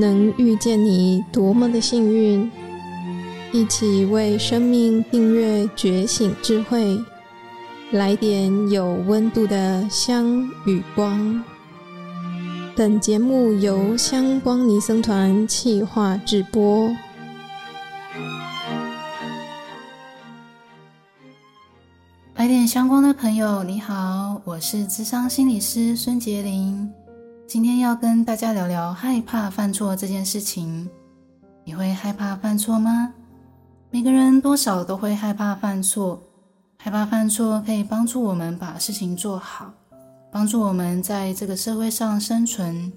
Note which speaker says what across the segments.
Speaker 1: 能遇见你多么的幸运！一起为生命订阅觉醒智慧，来点有温度的香与光。本节目由香光尼僧团企划制播。
Speaker 2: 来点香光的朋友，你好，我是智商心理师孙婕铃。今天要跟大家聊聊害怕犯错这件事情。你会害怕犯错吗？每个人多少都会害怕犯错。害怕犯错可以帮助我们把事情做好，帮助我们在这个社会上生存。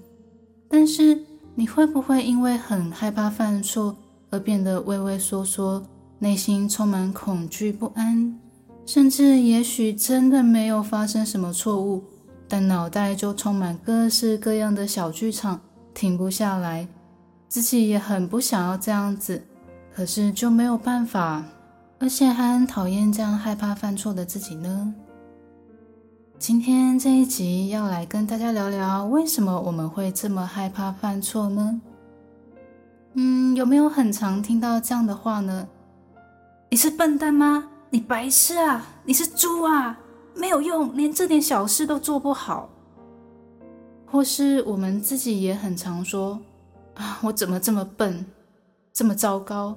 Speaker 2: 但是，你会不会因为很害怕犯错而变得畏畏缩缩，内心充满恐惧不安，甚至也许真的没有发生什么错误？但脑袋就充满各式各样的小剧场，停不下来。自己也很不想要这样子，可是就没有办法，而且还很讨厌这样害怕犯错的自己呢。今天这一集要来跟大家聊聊，为什么我们会这么害怕犯错呢？嗯，有没有很常听到这样的话呢？你是笨蛋吗？你白痴啊？你是猪啊？没有用，连这点小事都做不好。或是我们自己也很常说：“啊，我怎么这么笨，这么糟糕，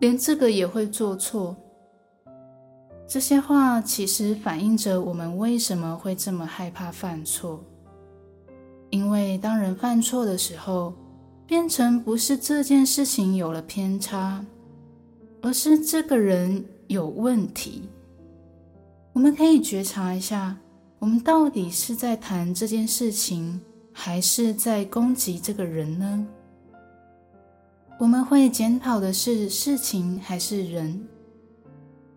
Speaker 2: 连这个也会做错。”这些话其实反映着我们为什么会这么害怕犯错。因为当人犯错的时候，变成不是这件事情有了偏差，而是这个人有问题。我们可以觉察一下，我们到底是在谈这件事情，还是在攻击这个人呢？我们会检讨的是事情还是人？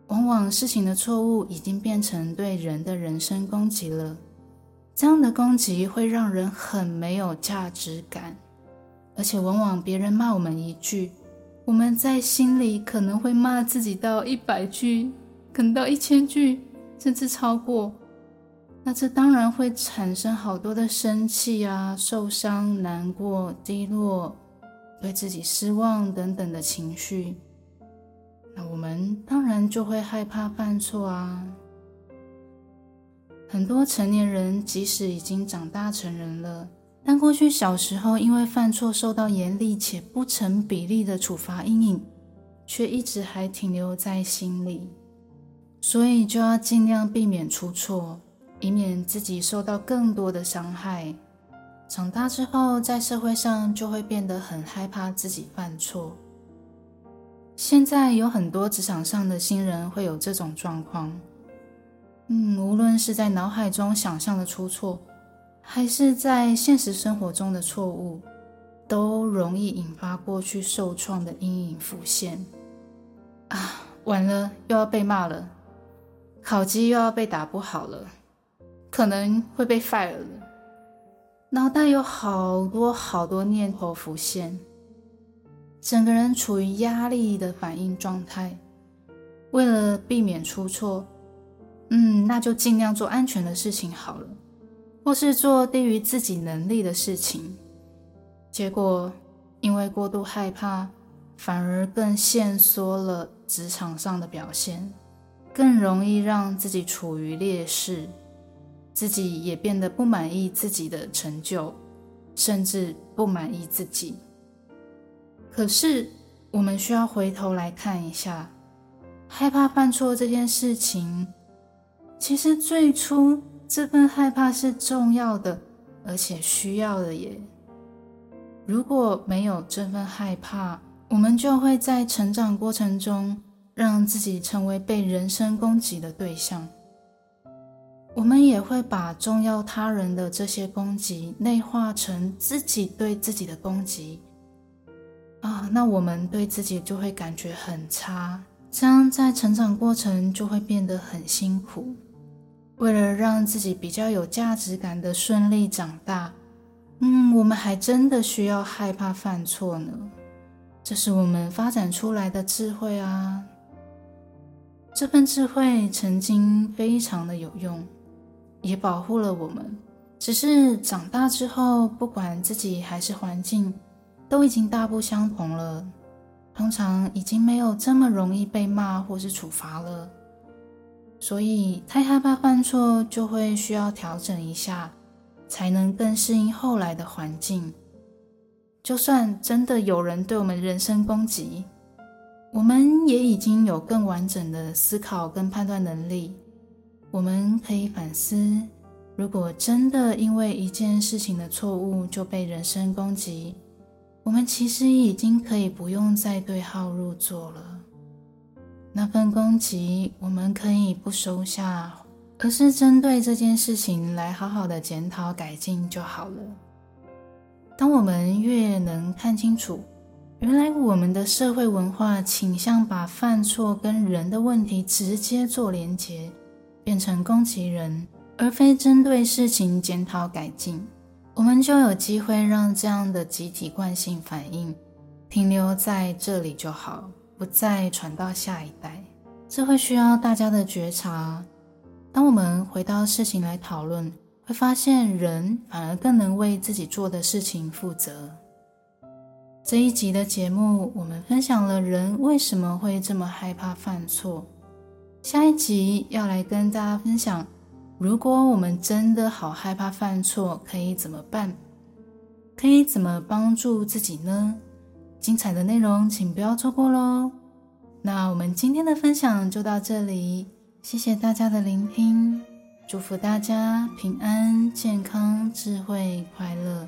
Speaker 2: 往往事情的错误已经变成对人的人身攻击了，这样的攻击会让人很没有价值感，而且往往别人骂我们一句，我们在心里可能会骂自己到一百句，可能到一千句。甚至超过，那这当然会产生好多的生气啊、受伤、难过、低落、对自己失望等等的情绪。那我们当然就会害怕犯错啊。很多成年人即使已经长大成人了，但过去小时候因为犯错受到严厉且不成比例的处罚阴影，却一直还停留在心里。所以就要尽量避免出错，以免自己受到更多的伤害。长大之后，在社会上就会变得很害怕自己犯错。现在有很多职场上的新人会有这种状况。嗯，无论是在脑海中想象的出错，还是在现实生活中的错误，都容易引发过去受创的阴影浮现。啊，完了，又要被骂了。考绩又要被打不好了，可能会被 fire 了。脑袋有好多好多念头浮现，整个人处于压力的反应状态。为了避免出错，嗯，那就尽量做安全的事情好了，或是做低于自己能力的事情。结果因为过度害怕，反而更限缩了职场上的表现。更容易让自己处于劣势，自己也变得不满意自己的成就，甚至不满意自己。可是，我们需要回头来看一下，害怕犯错这件事情，其实最初这份害怕是重要的，而且需要的耶。如果没有这份害怕，我们就会在成长过程中。让自己成为被人身攻击的对象，我们也会把重要他人的这些攻击内化成自己对自己的攻击啊，那我们对自己就会感觉很差，这样在成长过程就会变得很辛苦。为了让自己比较有价值感的顺利长大，嗯，我们还真的需要害怕犯错呢，这是我们发展出来的智慧啊。这份智慧曾经非常的有用，也保护了我们。只是长大之后，不管自己还是环境，都已经大不相同了，通常已经没有这么容易被骂或是处罚了。所以太害怕犯错，就会需要调整一下，才能更适应后来的环境。就算真的有人对我们人身攻击，我们也已经有更完整的思考跟判断能力。我们可以反思，如果真的因为一件事情的错误就被人身攻击，我们其实已经可以不用再对号入座了。那份攻击，我们可以不收下，而是针对这件事情来好好的检讨改进就好了。当我们越能看清楚，原来我们的社会文化倾向把犯错跟人的问题直接做连结，变成攻击人，而非针对事情检讨改进，我们就有机会让这样的集体惯性反应停留在这里就好。不再传到下一代，这会需要大家的觉察。当我们回到事情来讨论，会发现人反而更能为自己做的事情负责。这一集的节目，我们分享了人为什么会这么害怕犯错。下一集要来跟大家分享，如果我们真的好害怕犯错，可以怎么办？可以怎么帮助自己呢？精彩的内容，请不要错过喽！那我们今天的分享就到这里，谢谢大家的聆听，祝福大家平安、健康、智慧、快乐。